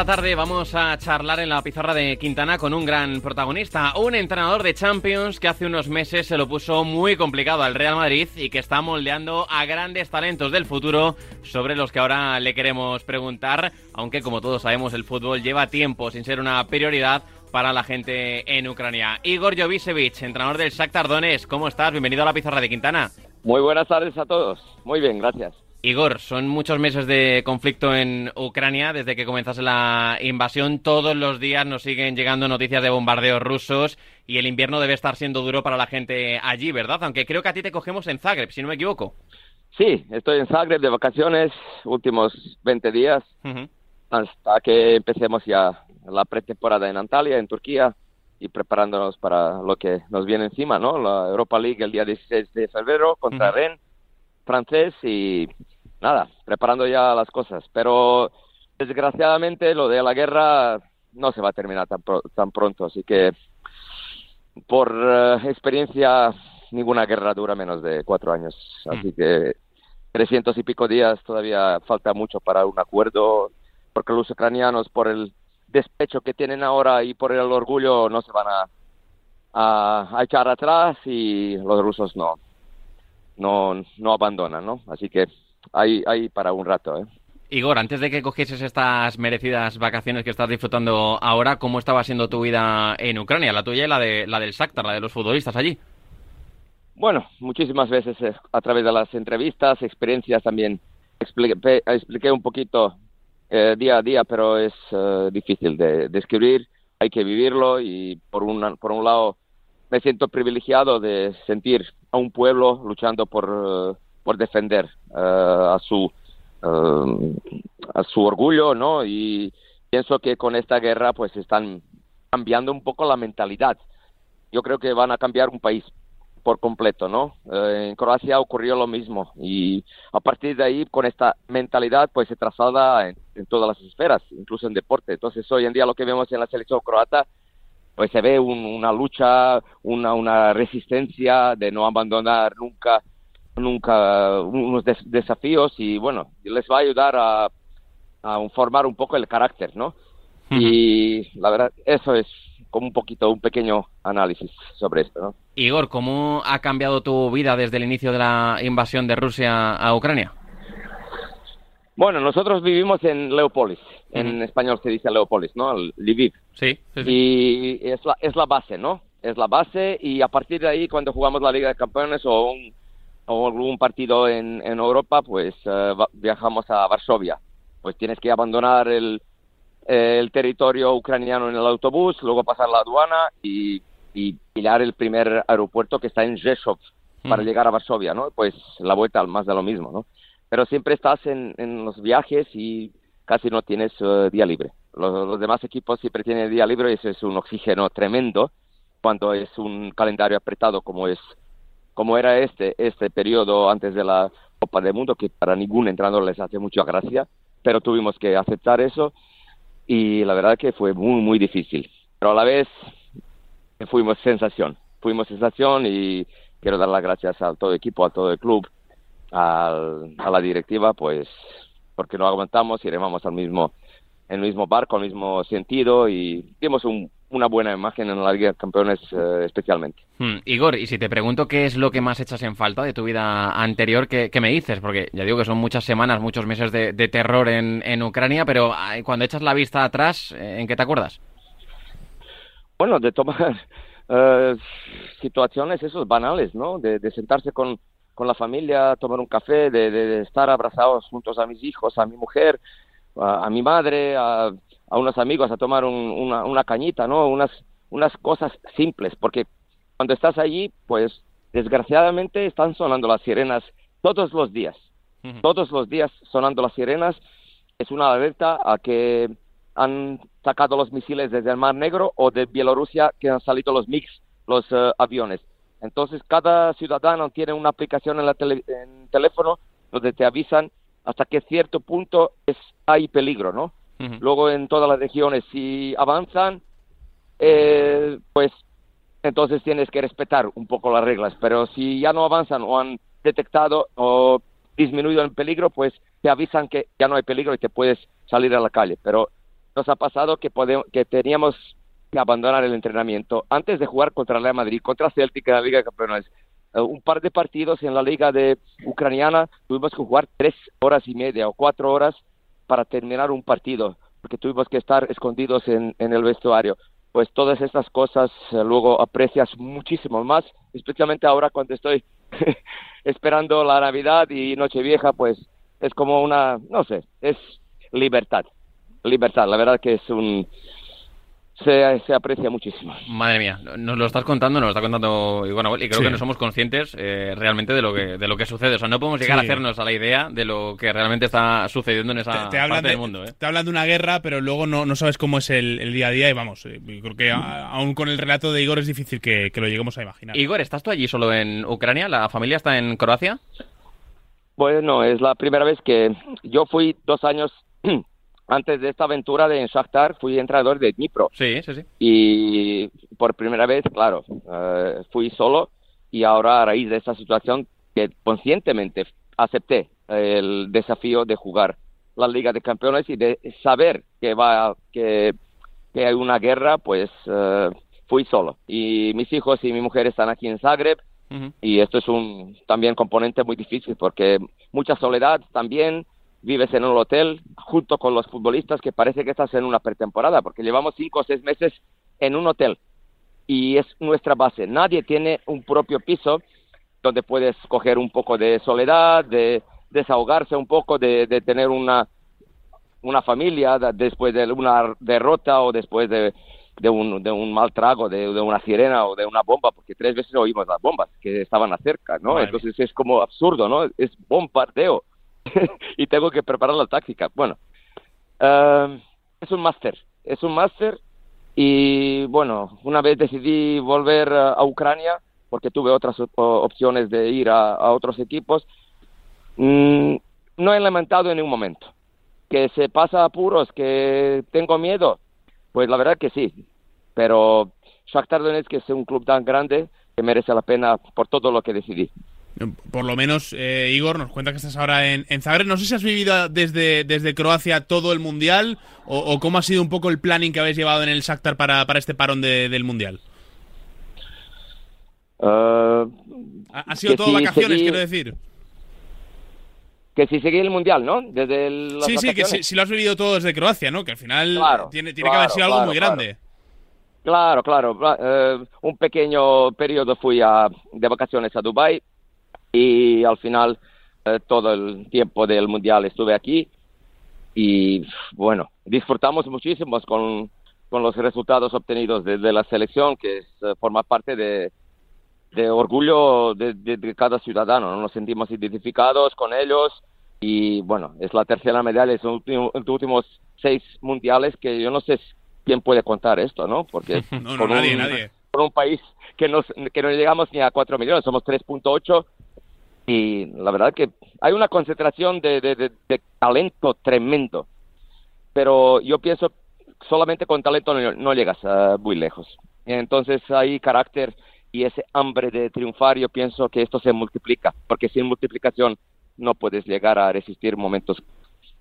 Esta tarde vamos a charlar en la pizarra de Quintana con un gran protagonista, un entrenador de Champions que hace unos meses se lo puso muy complicado al Real Madrid y que está moldeando a grandes talentos del futuro sobre los que ahora le queremos preguntar, aunque como todos sabemos el fútbol lleva tiempo sin ser una prioridad para la gente en Ucrania. Igor Jovicevic, entrenador del Shakhtar Donetsk, ¿cómo estás? Bienvenido a la pizarra de Quintana. Muy buenas tardes a todos. Muy bien, gracias. Igor, son muchos meses de conflicto en Ucrania desde que comenzase la invasión. Todos los días nos siguen llegando noticias de bombardeos rusos y el invierno debe estar siendo duro para la gente allí, ¿verdad? Aunque creo que a ti te cogemos en Zagreb, si no me equivoco. Sí, estoy en Zagreb de vacaciones, últimos 20 días, hasta que empecemos ya la pretemporada en Antalya, en Turquía, y preparándonos para lo que nos viene encima, ¿no? La Europa League el día 16 de febrero contra Ujú. Rennes, francés, y nada, preparando ya las cosas. Pero desgraciadamente lo de la guerra no se va a terminar tan, pro- tan pronto, así que por eh, experiencia ninguna guerra dura menos de cuatro años, así que 300 y pico días todavía falta mucho para un acuerdo, porque los ucranianos por el despecho que tienen ahora y por el orgullo no se van a, a, a echar atrás y los rusos no, no, no abandonan, ¿no? Así que hay, hay para un rato, ¿eh? Igor, antes de que cogieses estas merecidas vacaciones que estás disfrutando ahora, ¿cómo estaba siendo tu vida en Ucrania? La tuya y la, de, la del Shakhtar, la de los futbolistas allí. Bueno, muchísimas veces eh, a través de las entrevistas, experiencias también expliqué, un poquito eh, día a día, pero es eh, difícil de describir, hay que vivirlo y por, una, por un lado me siento privilegiado de sentir a un pueblo luchando por, eh, por defender eh, a su eh, a su orgullo, ¿no? Y pienso que con esta guerra pues están cambiando un poco la mentalidad. Yo creo que van a cambiar un país por completo, ¿no? En Croacia ocurrió lo mismo y a partir de ahí con esta mentalidad pues se traslada en, en todas las esferas, incluso en deporte. Entonces hoy en día lo que vemos en la selección croata pues se ve un- una lucha, una, una resistencia de no abandonar nunca nunca unos des- desafíos y bueno, les va a ayudar a, a formar un poco el carácter, ¿no? Y la verdad, eso es como un poquito, un pequeño análisis sobre esto, ¿no? Igor, ¿cómo ha cambiado tu vida desde el inicio de la invasión de Rusia a Ucrania? Bueno, nosotros vivimos en Leópolis, en español se dice Leópolis, ¿no? Lviv. Sí, sí, sí. Y es la, es la base, ¿no? Es la base y a partir de ahí cuando jugamos la Liga de Campeones o, un, o algún partido en, en Europa, pues va- viajamos a Varsovia. Pues tienes que abandonar el, el territorio ucraniano en el autobús, luego pasar la aduana y, y pillar el primer aeropuerto que está en Rzeszów para Ujú. llegar a Varsovia, ¿no? Pues la vuelta al más de lo mismo, ¿no? Pero siempre estás en, en los viajes y casi no tienes eh, día libre. Los, demás equipos siempre tienen día libre y eso es un oxígeno tremendo. Cuando es un calendario apretado como es como era este este periodo antes de la Copa del Mundo que para ningún entrenador les hace mucha gracia, pero tuvimos que aceptar eso y la verdad que fue muy muy difícil, pero a la vez fuimos sensación, fuimos sensación y quiero dar las gracias a todo el equipo, a todo el club, al- a la directiva, pues porque no aguantamos y remamos al mismo en el mismo barco, al mismo sentido y dimos un- una buena imagen en la Liga de Campeones eh, especialmente. Hmm, Igor, y si te pregunto qué es lo que más echas en falta de tu vida anterior, ¿qué, qué me dices? Porque ya digo que son muchas semanas, muchos meses de, de terror en, en Ucrania, pero ay, cuando echas la vista atrás, eh, ¿en qué te acuerdas? Bueno, de tomar eh, situaciones esos banales, ¿no? De, de sentarse con, con la familia, tomar un café, de estar abrazados juntos a mis hijos, a mi mujer, a, a mi madre, a, a unos amigos, a tomar un- una, una cañita, ¿no? Unas, unas cosas simples, porque cuando estás allí, pues desgraciadamente están sonando las sirenas todos los días. Todos los días sonando las sirenas es una alerta a que han sacado los misiles desde el Mar Negro o de Bielorrusia que han salido los MiGs, los eh, aviones. Entonces, cada ciudadano tiene una aplicación en, la tele- en teléfono donde te avisan hasta qué cierto punto es, hay peligro, ¿no? Luego, en todas las regiones, si avanzan, eh, pues entonces tienes que respetar un poco las reglas. Pero si ya no avanzan o han detectado o disminuido el peligro, pues te avisan que ya no hay peligro y te puedes salir a la calle. Pero nos ha pasado que, podemos, que teníamos que abandonar el entrenamiento antes de jugar contra Real Madrid, contra Celtic en la Liga de Campeones. Eh, un par de partidos en la Liga de Ucraniana tuvimos que jugar tres horas y media o cuatro horas para terminar un partido, porque tuvimos que estar escondidos en, el vestuario. Pues todas estas cosas eh, luego aprecias muchísimo más, especialmente ahora cuando estoy esperando la Navidad y Nochevieja, pues es como una, no sé, es libertad libertad. La verdad que es un... Se, se, aprecia muchísimo. Madre mía, nos lo estás contando, nos lo está contando y bueno, y creo que no somos conscientes eh, realmente de lo que de lo que sucede. O sea, no podemos llegar a hacernos a la idea de lo que realmente está sucediendo en esa parte del mundo. ¿eh? Te hablan de una guerra, pero luego no, no sabes cómo es el, día a día y vamos, eh, creo que aún con el relato de Igor es difícil que, que, lo lleguemos a imaginar. Igor, ¿estás tú allí solo en Ucrania? ¿La familia está en Croacia? Bueno, es la primera vez que yo fui dos años antes de esta aventura de Shakhtar fui entrenador de Dnipro. Sí, sí, sí. Y por primera vez, claro, eh, fui solo y ahora a raíz de esta situación que conscientemente acepté el desafío de jugar la Liga de Campeones y de saber que va que, que hay una guerra, pues uh, fui solo. Y mis hijos y mi mujer están aquí en Zagreb y esto es un también componente muy difícil porque mucha soledad también vives en un hotel junto con los futbolistas que parece que estás en una pretemporada, porque llevamos cinco o seis meses en un hotel y es nuestra base. Nadie tiene un propio piso donde puedes coger un poco de soledad, de desahogarse un poco, de, tener una, una familia después de una derrota o después de, de, un, de un mal trago, de, una sirena o de una bomba, porque tres veces oímos las bombas que estaban cerca, ¿no? Entonces es como absurdo, ¿no? Es bombardeo y tengo que preparar la táctica. Bueno, uh, es un máster, es un máster y bueno, una vez decidí volver a Ucrania porque tuve otras opciones de ir a, otros equipos, mm, no he lamentado en ningún momento. Que se pasa apuros, que tengo miedo, pues la verdad que sí, pero Shakhtar Donetsk es un club tan grande que merece la pena por todo lo que decidí. Por lo menos, eh, Igor, nos cuenta que estás ahora en, Zagreb. No sé si has vivido desde, desde Croacia todo el Mundial o, cómo ha sido un poco el planning que habéis llevado en el Shakhtar para, para este parón del Mundial. Uh, ¿Ha, sido todo vacaciones, quiero decir? Que si seguí el Mundial, ¿no? Desde el, sí, sí, que si, lo has vivido todo desde Croacia, ¿no? Que al final tiene, tiene que haber sido algo muy grande. Claro, claro. Uh, un pequeño periodo fui a, de vacaciones a Dubai y al final eh, todo el tiempo del mundial estuve aquí y bueno, disfrutamos muchísimo con, con los resultados obtenidos desde la selección, que es, eh, forma parte de, de orgullo de, de, cada ciudadano, ¿no? nos sentimos identificados con ellos y bueno, es la tercera medalla en los últimos seis mundiales que yo no sé quién puede contar esto, ¿no? Porque no, no, nadie, nadie. por un país que, nos, que no llegamos ni a cuatro millones, somos 3.8 y la verdad que hay una concentración de, talento tremendo, pero yo pienso solamente con talento no, llegas muy lejos. Entonces hay carácter y ese hambre de triunfar, yo pienso que esto se multiplica, porque sin multiplicación no puedes llegar a resistir momentos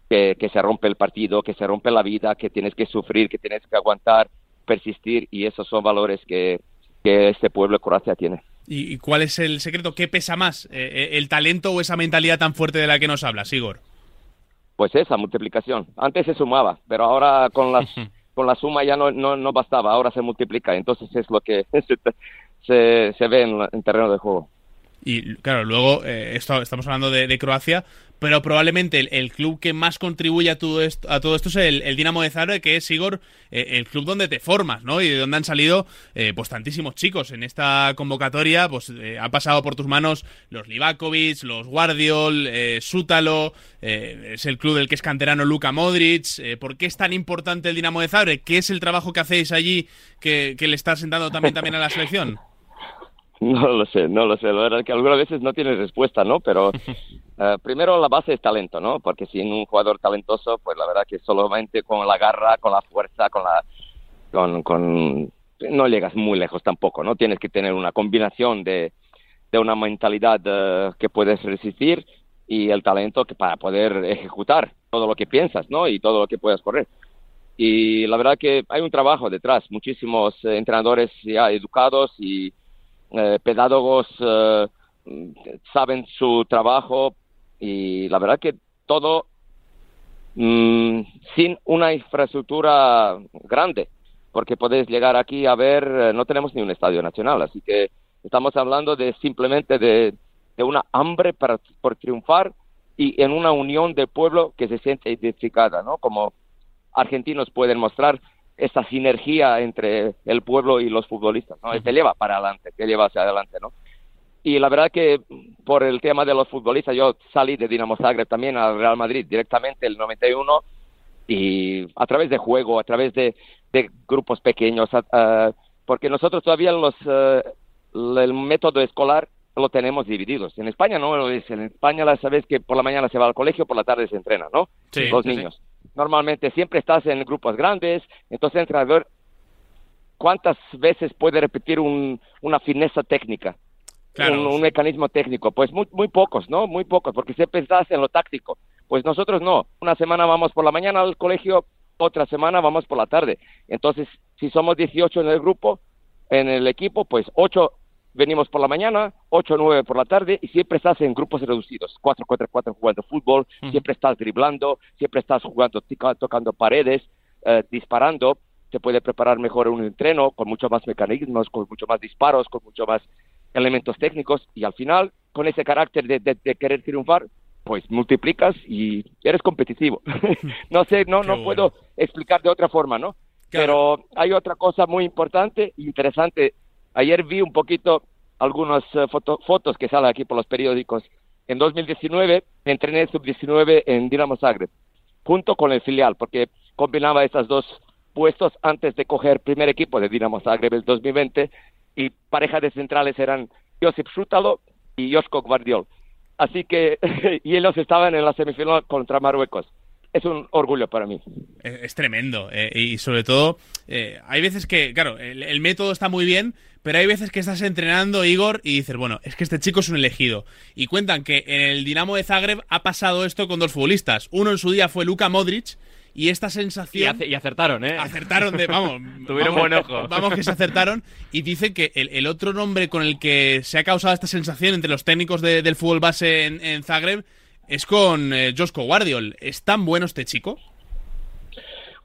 que, que se rompe el partido, que se rompe la vida, que tienes que sufrir, que tienes que aguantar, persistir, y esos son valores que, que este pueblo de Croacia tiene. ¿Y cuál es el secreto? ¿Qué pesa más? Eh, eh, ¿El talento o esa mentalidad tan fuerte de la que nos hablas, Igor? Pues esa multiplicación. Antes se sumaba, pero ahora con las con la suma ya no, no, bastaba, ahora se multiplica. Entonces es lo que se, se, ve en, en terreno de juego. Y claro, luego eh, esto, estamos hablando de, Croacia, pero probablemente el, club que más contribuye a todo esto, a todo esto es el, Dinamo de Zagreb, que es, Igor, eh, el club donde te formas, ¿no? Y de donde han salido eh, pues tantísimos chicos. En esta convocatoria pues ha pasado por tus manos los Livakovic, los Guardiol, Sútalo, es el club del que es canterano Luka Modric. ¿Por qué es tan importante el Dinamo de Zagreb? ¿Qué es el trabajo que hacéis allí que, que le está sentando también, también a la selección? No lo sé, no lo sé. La verdad es que algunas veces no tienes respuesta, ¿no? Pero eh, primero la base es talento, ¿no? Porque sin un jugador talentoso, pues la verdad que solamente con la garra, con la fuerza, con la con, con no llegas muy lejos tampoco, ¿no? Tienes que tener una combinación de, de una mentalidad eh, que puedes resistir y el talento que para poder ejecutar todo lo que piensas, ¿no? Y todo lo que puedas correr. Y la verdad que hay un trabajo detrás, muchísimos eh, entrenadores ya educados y eh, pedagogos eh, saben su trabajo y la verdad que todo mm, sin una infraestructura grande, porque podéis llegar aquí a ver, eh, no tenemos ni un estadio nacional, así que estamos hablando de simplemente de, de una hambre para, por triunfar y en una unión del pueblo que se siente identificada, ¿no? Como argentinos pueden mostrar esa sinergia entre el pueblo y los futbolistas, ¿no? Te lleva para adelante, te lleva hacia adelante, ¿no? Y la verdad que por el tema de los futbolistas, yo salí de Dinamo Zagreb también al Real Madrid directamente el 91 y a través de juego, a través de, de grupos pequeños, uh, porque nosotros todavía los, uh, el método escolar lo tenemos divididos. En España no lo es. En España la sabes que por la mañana se va al colegio, por la tarde se entrena, ¿no? Sí, los sí, niños. Normalmente siempre estás en grupos grandes, entonces el entrenador, ¿cuántas veces puede repetir un, una fineza técnica? Claro. Un, un, mecanismo técnico, pues muy, muy pocos, ¿no? Muy pocos, porque siempre estás en lo táctico. Pues nosotros no. Una semana vamos por la mañana al colegio, otra semana vamos por la tarde. Entonces, si somos 18 en el grupo, en el equipo, pues 8 venimos por la mañana, 8 o 9 por la tarde y siempre estás en grupos reducidos, 4 4 4 jugando fútbol, mm. siempre estás driblando, siempre estás jugando, tocando paredes, eh, disparando, se puede preparar mejor un entreno con muchos más mecanismos, con mucho más disparos, con mucho más elementos técnicos y al final, con ese carácter de, de, de querer triunfar, pues multiplicas y eres competitivo. no sé, no, no bueno. puedo explicar de otra forma, ¿no? Claro. Pero hay otra cosa muy importante, interesante. Ayer vi un poquito algunas foto, fotos que salen aquí por los periódicos. En 2019 entrené sub-19 en Dinamo Zagreb, junto con el filial, porque combinaba esos dos puestos antes de coger primer equipo de Dinamo Zagreb el 2020 y pareja de centrales eran Josip Šutalo y Josko Guardiol. Así que, y ellos estaban en la semifinal contra Marruecos. Es un orgullo para mí. Es, es tremendo. Eh, y sobre todo, eh, hay veces que, claro, el, el, método está muy bien, pero hay veces que estás entrenando, Igor, y dices, bueno, es que este chico es un elegido. Y cuentan que en el Dinamo de Zagreb ha pasado esto con dos futbolistas. Uno en su día fue Luka Modric, y esta sensación. Y, y, acertaron, ¿eh? Acertaron de. Vamos. Tuvieron vamos, buen ojo. Vamos, que se acertaron. Y dicen que el, el, otro nombre con el que se ha causado esta sensación entre los técnicos de, del fútbol base en, en, Zagreb es con eh, Josko Guardiol. ¿Es tan bueno este chico?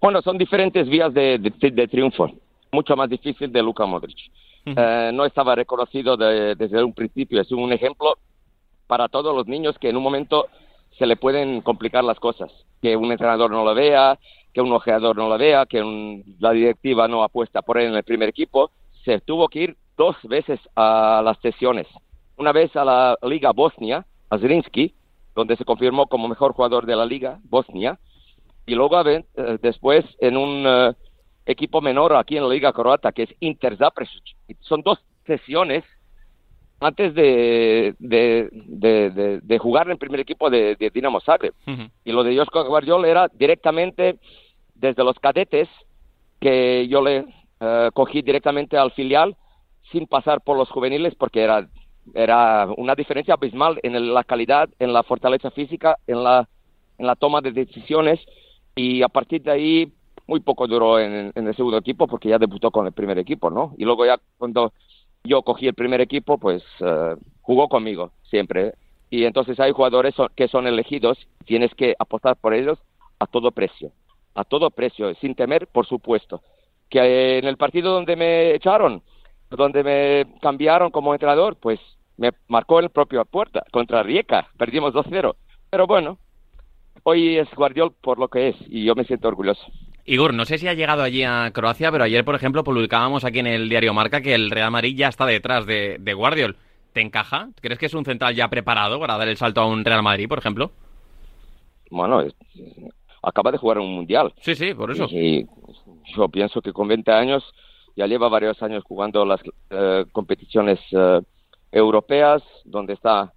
Bueno, son diferentes vías de, de, de triunfo. Mucho más difícil de Luka Modric. Uh -huh. eh, no estaba reconocido de, desde un principio. Es un ejemplo para todos los niños que en un momento se le pueden complicar las cosas. Que un entrenador no lo vea, que un ojeador no lo vea, que un, la directiva no apuesta por él en el primer equipo. Se tuvo que ir dos veces a las sesiones. Una vez a la Liga Bosnia, a Zrinski, donde se confirmó como mejor jugador de la Liga Bosnia. Y luego eh, después en un uh, equipo menor aquí en la Liga Croata, que es Inter Zaprešić. Son dos sesiones antes de, de, de, de, jugar en el primer equipo de, Dinamo Zagreb. Uh -huh. Y lo de Josko Guardiol era directamente desde los cadetes que yo le uh, cogí directamente al filial sin pasar por los juveniles porque era, era una diferencia abismal en la calidad, en la fortaleza física, en la, en la toma de decisiones y a partir de ahí muy poco duró en, en el segundo equipo porque ya debutó con el primer equipo, ¿no? Y luego ya cuando yo cogí el primer equipo, pues uh, jugó conmigo siempre. Y entonces hay jugadores que son elegidos, tienes que apostar por ellos a todo precio, a todo precio, sin temer, por supuesto. Que en el partido donde me echaron, donde me cambiaron como entrenador, pues me marcó el propio puerta contra Rijeka, perdimos 2-0. Pero bueno, hoy es Guardiol por lo que es y yo me siento orgulloso. Igor, no sé si ha llegado allí a Croacia, pero ayer, por ejemplo, publicábamos aquí en el diario Marca que el Real Madrid ya está detrás de, de Guardiol. ¿Te encaja? ¿Crees que es un central ya preparado para dar el salto a un Real Madrid, por ejemplo? Bueno, es, acaba de jugar un mundial. Sí, sí, por eso. Y yo pienso que con 20 años ya lleva varios años jugando las uh, competiciones uh, europeas, donde está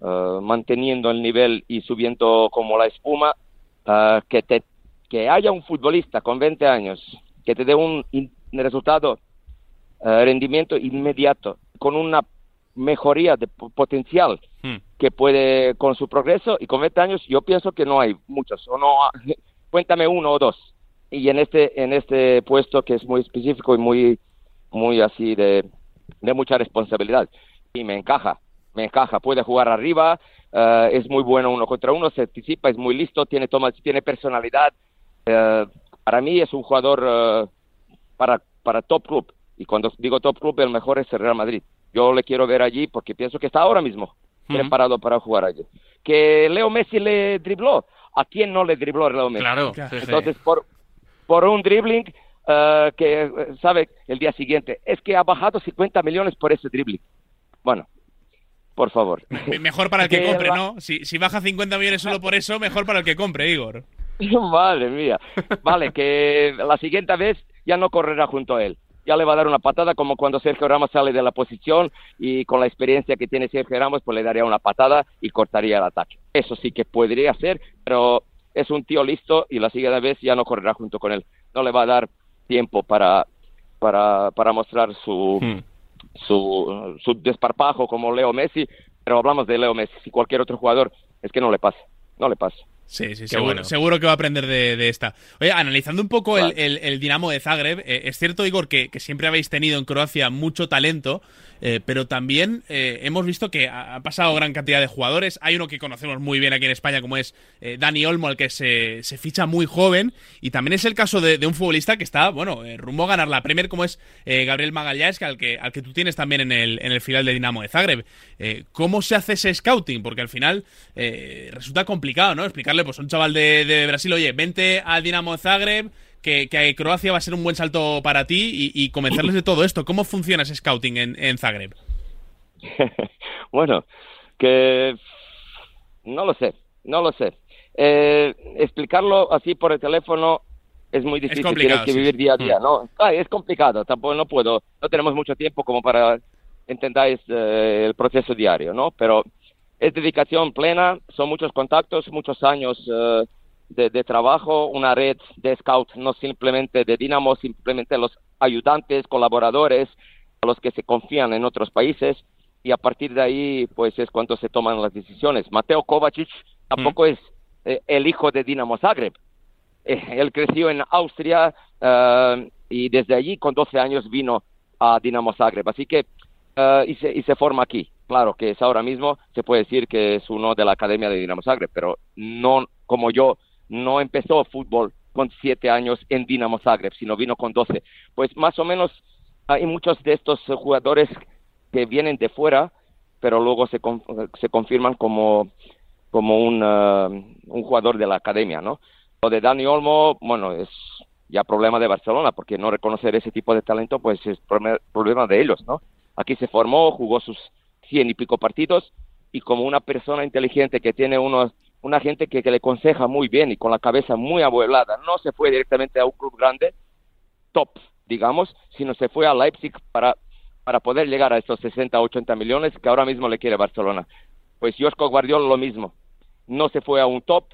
uh, manteniendo el nivel y subiendo como la espuma, que te que haya un futbolista con 20 años que te dé un, resultado eh, rendimiento inmediato, con una mejoría de potencial hmm. que puede con su progreso y con 20 años yo pienso que no hay muchos o no cuéntame uno o dos y en este en este puesto que es muy específico y muy muy así de, de mucha responsabilidad y me encaja me encaja puede jugar arriba eh, es muy bueno uno contra uno se anticipa es muy listo tiene toma tiene personalidad eh, para mí es un jugador para para top club y cuando digo top club el mejor es el Real Madrid yo le quiero ver allí porque pienso que está ahora mismo preparado para jugar allí. Que Leo Messi le dribló. ¿A quién no le dribló Leo Messi? Claro. Entonces, por, por un dribbling uh, que, ¿sabe? El día siguiente, es que ha bajado 50 millones por ese dribbling. Bueno, por favor. Mejor para el que, compre, ¿no? Si, si baja 50 millones solo por eso, mejor para el que compre, Igor. Madre mía. Vale, que la siguiente vez ya no correrá junto a él ya le va a dar una patada como cuando Sergio Ramos sale de la posición y con la experiencia que tiene Sergio Ramos pues le daría una patada y cortaría el ataque. Eso sí que podría hacer, pero es un tío listo y la siguiente vez ya no correrá junto con él. No le va a dar tiempo para, para, para mostrar su, hmm. Su, su desparpajo como Leo Messi, pero hablamos de Leo Messi. Si cualquier otro jugador, es que no le pasa, no le pasa. Sí, sí, seguro, seguro que va a aprender de, esta. Oye, analizando un poco el, el, Dinamo de Zagreb, eh, es cierto, Igor, que, que, siempre habéis tenido en Croacia mucho talento, eh, pero también eh, hemos visto que ha, pasado gran cantidad de jugadores. Hay uno que conocemos muy bien aquí en España, como es eh, Dani Olmo, al que se, se, ficha muy joven. Y también es el caso de, un futbolista que está, bueno, rumbo a ganar la Premier, como es Gabriel Magallanes, al que, al que tú tienes también en el, en el final de Dinamo de Zagreb. ¿Cómo se hace ese scouting? Porque al final resulta complicado, ¿no? Explicarle pues a un chaval de, de Brasil, oye, vente al Dinamo de Zagreb que, Croacia va a ser un buen salto para ti y, convencerles de todo esto. ¿Cómo funciona ese scouting en, Zagreb? bueno, que no lo sé, no lo sé. Eh, explicarlo así por el teléfono es muy difícil, tienes que vivir día a día, mm. ¿no? es complicado, tampoco no puedo, no tenemos mucho tiempo como para entendáis eh, el proceso diario, ¿no? Pero es dedicación plena, son muchos contactos, muchos años eh, de, trabajo, una red de scouts, no simplemente de Dinamo, simplemente los ayudantes, colaboradores, a los que se confían en otros países y a partir de ahí pues es cuando se toman las decisiones. Mateo Kovacic tampoco mm. es eh, el hijo de Dinamo Zagreb. Eh, él creció en Austria eh, y desde allí con 12 años vino a Dinamo Zagreb. Así que y, se, y se forma aquí. Claro que es ahora mismo, se puede decir que es uno de la Academia de Dinamo Zagreb, pero no como yo no empezó fútbol con siete años en Dinamo Zagreb, sino vino con doce. Pues más o menos hay muchos de estos jugadores que vienen de fuera, pero luego se, se confirman como, como un, uh, un jugador de la academia, ¿no? Lo de Dani Olmo, bueno, es ya problema de Barcelona, porque no reconocer ese tipo de talento, pues es problema de ellos, ¿no? Aquí se formó, jugó sus cien y pico partidos, y como una persona inteligente que tiene unos una gente que, le aconseja muy bien y con la cabeza muy abuelada. No se fue directamente a un club grande, top, digamos, sino se fue a Leipzig para, para poder llegar a estos 60, 80 millones que ahora mismo le quiere Barcelona. Pues Josko Guardiola lo mismo. No se fue a un top,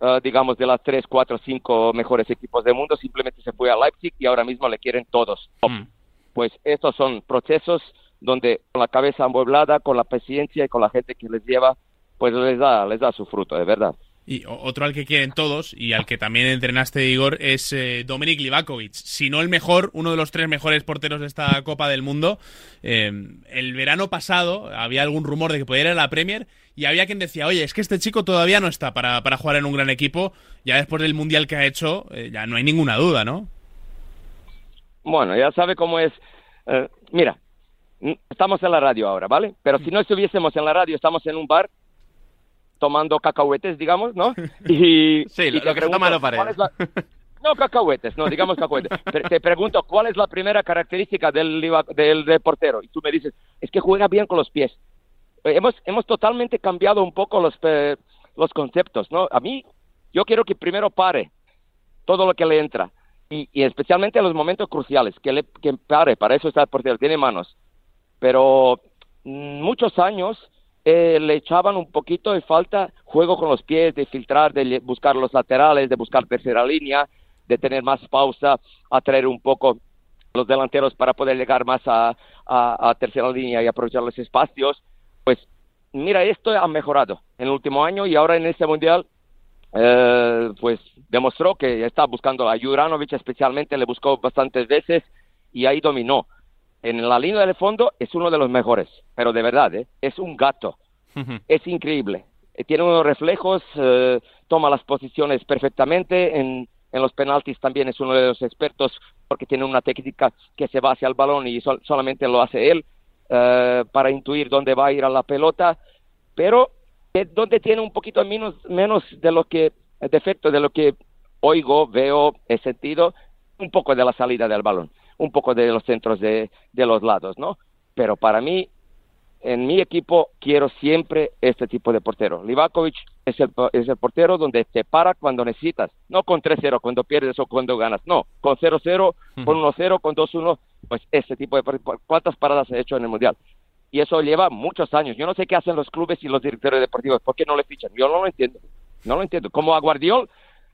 uh, digamos, de las 3, 4, 5 mejores equipos del mundo, simplemente se fue a Leipzig y ahora mismo le quieren todos. Top. Mm. Pues estos son procesos donde con la cabeza amueblada, con la paciencia y con la gente que les lleva, pues les da, les da su fruto, de verdad. Y otro al que quieren todos y al que también entrenaste, Igor, es eh, Dominik Livakovic. Si no el mejor, uno de los tres mejores porteros de esta Copa del Mundo. Eh, el verano pasado había algún rumor de que podía ir a la Premier y había quien decía, oye, es que este chico todavía no está para, para jugar en un gran equipo. Ya después del Mundial que ha hecho, eh, ya no hay ninguna duda, ¿no? Bueno, ya sabe cómo es. mira, estamos en la radio ahora, ¿vale? Pero si no estuviésemos en la radio, estamos en un bar tomando cacahuetes, digamos, ¿no? Y, sí, lo, que toma lo No, cacahuetes, no, digamos cacahuetes. Te, pregunto, ¿cuál es la primera característica del, del, portero? Y tú me dices, es que juega bien con los pies. Eh, hemos, hemos totalmente cambiado un poco los, eh, los conceptos, ¿no? A mí, yo quiero que primero pare todo lo que le entra. Y, y especialmente en los momentos cruciales, que, le, que pare, para eso está el portero, tiene manos. Pero mm, muchos años eh, le echaban un poquito de falta juego con los pies, de filtrar, de buscar los laterales, de buscar tercera línea, de tener más pausa, atraer un poco los delanteros para poder llegar más a, tercera línea y aprovechar los espacios, pues mira, esto ha mejorado en el último año y ahora en este mundial eh, pues demostró que está buscando a Juranovic especialmente, le buscó bastantes veces y ahí dominó. En la línea de fondo es uno de los mejores, pero de verdad, ¿eh? es un gato. es increíble. Eh, tiene unos reflejos, eh, toma las posiciones perfectamente. En, en los penaltis también es uno de los expertos porque tiene una técnica que se va hacia el balón y solamente lo hace él para intuir dónde va a ir a la pelota. Pero donde tiene un poquito menos, menos de lo que, defecto de lo que oigo, veo, he sentido, un poco de la salida del balón, un poco de los centros de, de los lados, ¿no? Pero para mí, en mi equipo, quiero siempre este tipo de portero. Livakovic es el, es el portero donde te para cuando necesitas, no con 3-0 cuando pierdes o cuando ganas, no, con 0-0, con 1-0, con 2-1, pues ese tipo de... ¿Cuántas paradas ha hecho en el Mundial? y eso lleva muchos años. Yo no sé qué hacen los clubes y los directores deportivos, ¿por qué no le fichan? Yo no lo entiendo, no lo entiendo. Como a Guardiol,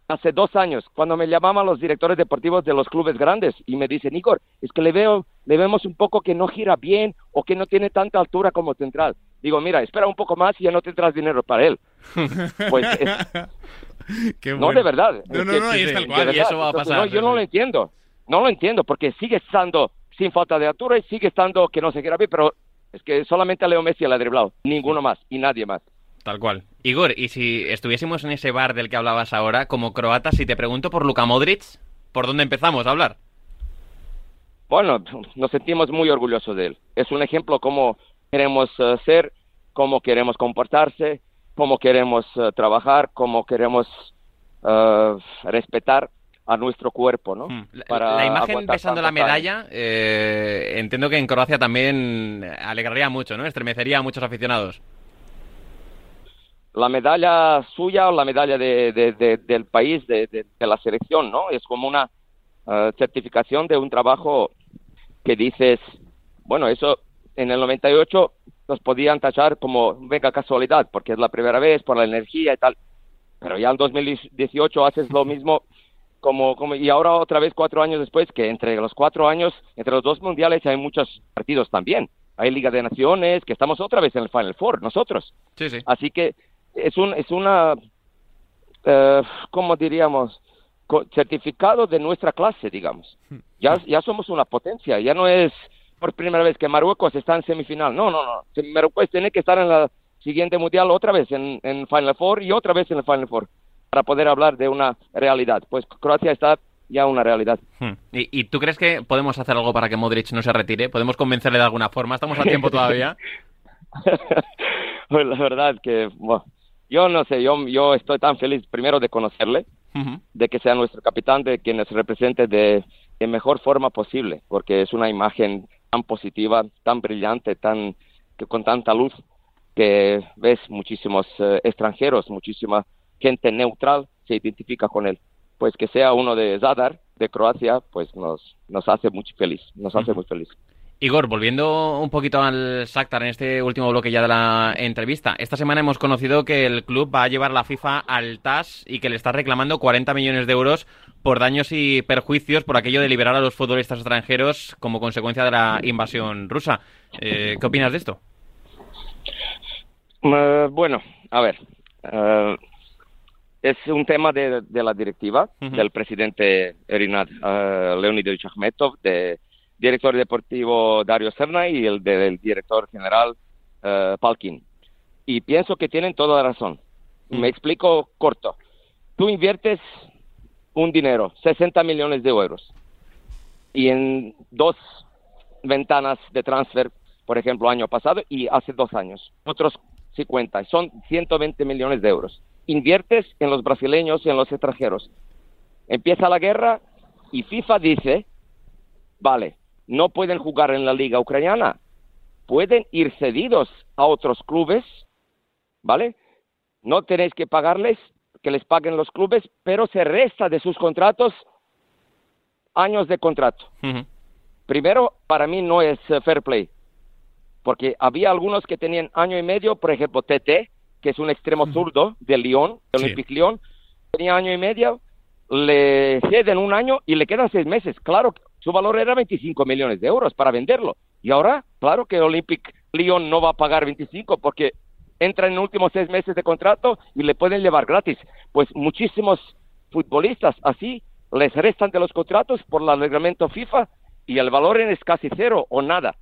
hace dos años, cuando me llamaban los directores deportivos de los clubes grandes y me dicen, Igor, es que le veo, le vemos un poco que no gira bien o que no tiene tanta altura como central. Digo, mira, espera un poco más y ya no tendrás dinero para él. Pues No, de verdad. No, no, no, es cual. Y eso va a pasar. yo no lo entiendo. No lo entiendo porque sigue estando sin falta de altura y sigue estando que no se quiera bien, pero es que solamente a Leo Messi le ha driblado, ninguno más y nadie más. Tal cual. Igor, y si estuviésemos en ese bar del que hablabas ahora, como croata, si te pregunto por Luka Modric, ¿por dónde empezamos a hablar? Bueno, nos sentimos muy orgullosos de él. Es un ejemplo cómo queremos eh, ser, cómo queremos comportarse, cómo queremos eh, trabajar, cómo queremos eh, respetar a nuestro cuerpo, ¿no? Hmm. la imagen besando la medalla, eh, entiendo que en Croacia también alegraría mucho, ¿no? Estremecería a muchos aficionados. La medalla suya o la medalla de, del país, de, la selección, ¿no? Es como una eh, certificación de un trabajo que dices, bueno, eso en el 98 nos podían tachar como venga casualidad, porque es la primera vez, por la energía y tal. Pero ya en 2018 haces lo mismo como, como, y ahora otra vez cuatro años después, que entre los cuatro años, entre los dos mundiales hay muchos partidos también. Hay Liga de Naciones, que estamos otra vez en el Final Four, nosotros. Sí, sí. Así que es, un, es una, eh, ¿cómo diríamos? certificado de nuestra clase, digamos. Hmm. Ya, ya somos una potencia, ya no es por primera vez que Marruecos está en semifinal. No, no, no. Marruecos tiene que estar en la siguiente mundial otra vez en, en Final Four y otra vez en el Final Four para poder hablar de una realidad. Pues Croacia está ya una realidad. Hmm. ¿Y, tú crees que podemos hacer algo para que Modric no se retire? ¿Podemos convencerle de alguna forma? ¿Estamos a tiempo todavía? pues la verdad que, bueno, yo no sé, yo, yo estoy tan feliz primero de conocerle, de que sea nuestro capitán, de que nos represente de, de mejor forma posible, porque es una imagen tan positiva, tan brillante, tan que con tanta luz que ves muchísimos eh, extranjeros, muchísimas gente neutral se identifica con él. Pues que sea uno de Zadar, de Croacia, pues nos, nos hace muy feliz, nos hace muy feliz. Igor, volviendo un poquito al Shakhtar en este último bloque ya de la entrevista. Esta semana hemos conocido que el club va a llevar la FIFA al TAS y que le está reclamando 40 millones de euros por daños y perjuicios por aquello de liberar a los futbolistas extranjeros como consecuencia de la invasión rusa. Eh, ¿Qué opinas de esto? Eh, bueno, a ver. Eh, es un tema de, la directiva del presidente Erinat Leonidovich Akhmetov, del director deportivo Dario Serna y el del director general uh, Palkin. Y pienso que tienen toda la razón. Me explico corto. Tú inviertes un dinero, 60 millones de euros, y en dos ventanas de transfer, por ejemplo, año pasado y hace dos años, otros 50, son 120 millones de euros inviertes en los brasileños y en los extranjeros. Empieza la guerra y FIFA dice, vale, no pueden jugar en la liga ucraniana, pueden ir cedidos a otros clubes, ¿vale? No tenéis que pagarles, que les paguen los clubes, pero se resta de sus contratos años de contrato. Primero, para mí no es eh, fair play, porque había algunos que tenían año y medio, por ejemplo, TT, que es un extremo zurdo de Lyon, de Olympique Lyon, tenía año y medio, le ceden un año y le quedan seis meses. Claro, su valor era 25 millones de euros para venderlo. Y ahora, claro que Olympic Lyon no va a pagar 25 porque entra en los últimos seis meses de contrato y le pueden llevar gratis. Pues muchísimos futbolistas así les restan de los contratos por el reglamento FIFA y el valor es casi cero o nada.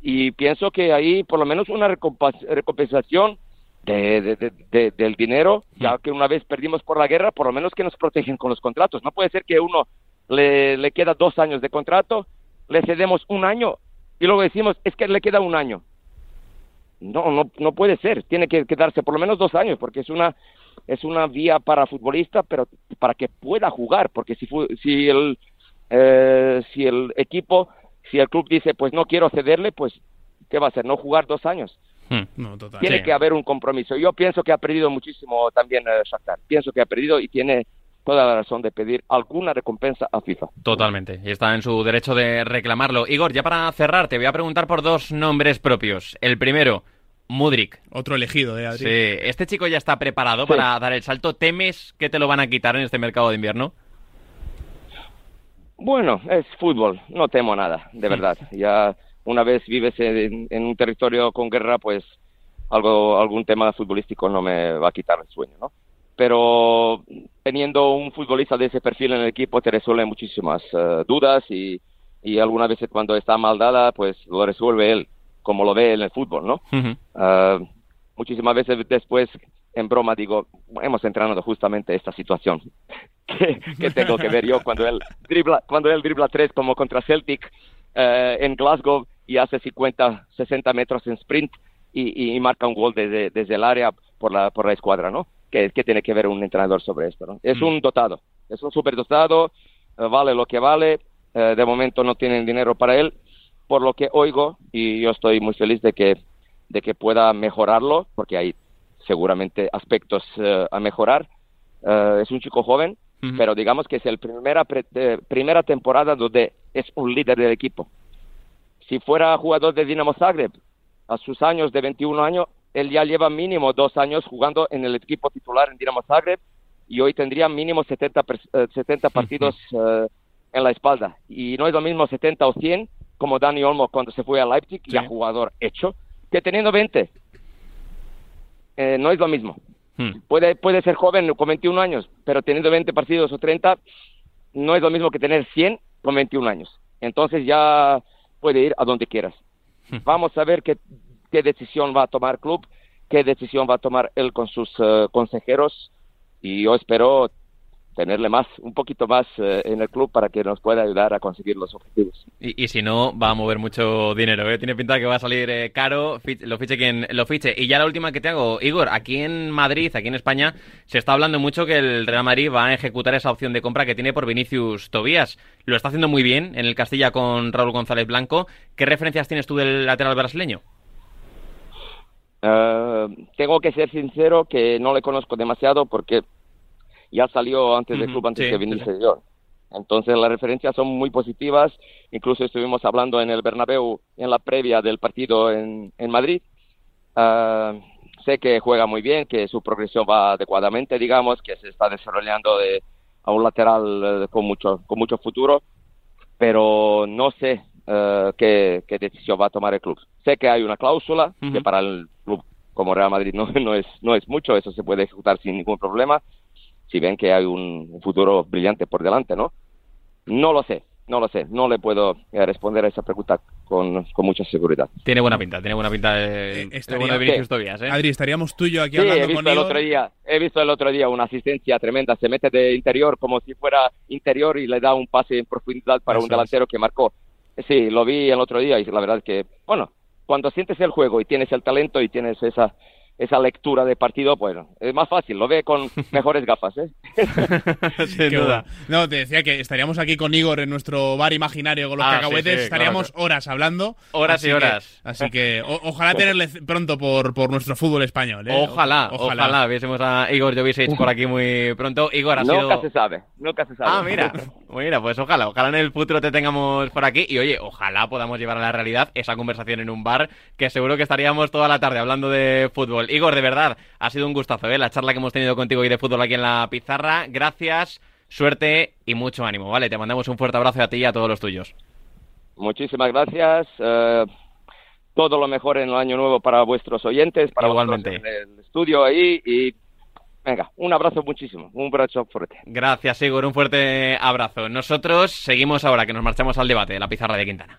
Y pienso que ahí por lo menos una recompensación de, del dinero, ya que una vez perdimos por la guerra, por lo menos que nos protegen con los contratos. No puede ser que uno le, le queda dos años de contrato, le cedemos un año y luego decimos, es que le queda un año. No, no, no puede ser. Tiene que quedarse por lo menos dos años, porque es una, es una vía para futbolista, pero para que pueda jugar, porque si, si, el, eh, si el equipo, si el club dice, pues no quiero cederle, pues, ¿qué va a hacer? ¿No jugar dos años? Hmm. Tiene que haber un compromiso. Yo pienso que ha perdido muchísimo también eh, Shakhtar. Pienso que ha perdido y tiene toda la razón de pedir alguna recompensa a FIFA. Totalmente, y está en su derecho de reclamarlo. Igor, ya para cerrar, te voy a preguntar por dos nombres propios. El primero, Mudrik. Otro elegido, ¿eh, Adri? Sí, este chico ya está preparado para dar el salto. ¿Temes que te lo van a quitar en este mercado de invierno? Bueno, es fútbol, no temo nada, de verdad. Ya una vez vives en, un territorio con guerra, pues algo, algún tema futbolístico no me va a quitar el sueño, ¿no? Pero teniendo un futbolista de ese perfil en el equipo te resuelve muchísimas eh, dudas y, y algunas veces cuando está mal dada, pues lo resuelve él, como lo ve en el fútbol, ¿no? Ah, muchísimas veces después, en broma, digo, hemos entrenado justamente esta situación. ¿Qué, tengo que ver yo cuando él dribla, cuando él dribla tres como contra Celtic eh, en Glasgow y hace 50, 60 metros en sprint y, marca un gol desde, desde, el área por la, por la escuadra, ¿no? ¿Qué, tiene que ver un entrenador sobre esto, no? Es mm. un dotado, es un super dotado, eh, vale lo que vale, eh, de momento no tienen dinero para él, por lo que oigo, y yo estoy muy feliz de que, de que pueda mejorarlo, porque hay seguramente aspectos eh, a mejorar. es un chico joven, pero digamos que es el primera, primera temporada donde es un líder del equipo si fuera jugador de Dinamo Zagreb a sus años de 21 años, él ya lleva mínimo dos años jugando en el equipo titular en Dinamo Zagreb y hoy tendría mínimo 70, 70 eh, partidos eh, en la espalda. Y no es lo mismo 70 o 100 como Dani Olmo cuando se fue a Leipzig, y ya jugador hecho, que teniendo 20. Eh, no es lo mismo. Hmm. Puede, puede ser joven con 21 años, pero teniendo 20 partidos o 30, no es lo mismo que tener 100 con 21 años. Entonces ya puede ir a donde quieras. Vamos a ver qué, qué decisión va a tomar club, qué decisión va a tomar él con sus eh, consejeros y yo espero tenerle más, un poquito más eh, en el club para que nos pueda ayudar a conseguir los objetivos. Y, si no, va a mover mucho dinero, ¿eh? Tiene pinta que va a salir eh, caro, lo fiche quien lo fiche. Y ya la última que te hago, Igor, aquí en Madrid, aquí en España, se está hablando mucho que el Real Madrid va a ejecutar esa opción de compra que tiene por Vinicius Tobías. Lo está haciendo muy bien en el Castilla con Raúl González Blanco. ¿Qué referencias tienes tú del lateral brasileño? Tengo que ser sincero que no le conozco demasiado porque ya salió antes del club, antes que viniese yo. Entonces las referencias son muy positivas, incluso estuvimos hablando en el Bernabéu en la previa del partido en, en Madrid. Ah, sé que juega muy bien, que su progresión va adecuadamente, digamos, que se está desarrollando de, a un lateral eh, con mucho con mucho futuro, pero no sé eh, qué, qué, decisión va a tomar el club. Sé que hay una cláusula que para el club como Real Madrid no, no, es, no es mucho, eso se puede ejecutar sin ningún problema, si ven que hay un futuro brillante por delante, ¿no? No lo sé, no lo sé, no le puedo eh, responder a esa pregunta con, mucha seguridad. Tiene buena pinta, tiene buena pinta de, eh, estaría, ¿eh? Adri, estaríamos tú y yo aquí hablando he visto el otro día, He visto el otro día una asistencia tremenda, se mete de interior como si fuera interior y le da un pase en profundidad para un delantero que marcó. Sí, lo vi el otro día y la verdad que, bueno, cuando sientes el juego y tienes el talento y tienes esa esa lectura de partido, bueno, es más fácil, lo ve con mejores gafas, ¿eh? Sin duda. No, te decía que estaríamos aquí con Igor en nuestro bar imaginario con los ah, cacahuetes, estaríamos horas hablando. Horas y horas. así que ojalá tenerle pronto por, por nuestro fútbol español, ¿eh? Ojalá, ojalá, viésemos a Igor Jovicic por aquí muy pronto. Igor, ha nunca se sabe, nunca se sabe. Ah, mira, mira, pues ojalá, ojalá en el futuro te tengamos por aquí y oye, ojalá podamos llevar a la realidad esa conversación en un bar que seguro que estaríamos toda la tarde hablando de fútbol. Igor, de verdad, ha sido un gustazo ¿eh? la charla que hemos tenido contigo y de fútbol aquí en la pizarra. Gracias. suerte y mucho ánimo, ¿vale? Te mandamos un fuerte abrazo a ti y a todos los tuyos. Muchísimas gracias. eh, todo lo mejor en el año nuevo para vuestros oyentes, para Igualmente. en el estudio ahí y venga, un abrazo muchísimo, un abrazo fuerte. Gracias, Igor. Un fuerte abrazo. Nosotros seguimos ahora que nos marchamos al debate de la pizarra de Quintana.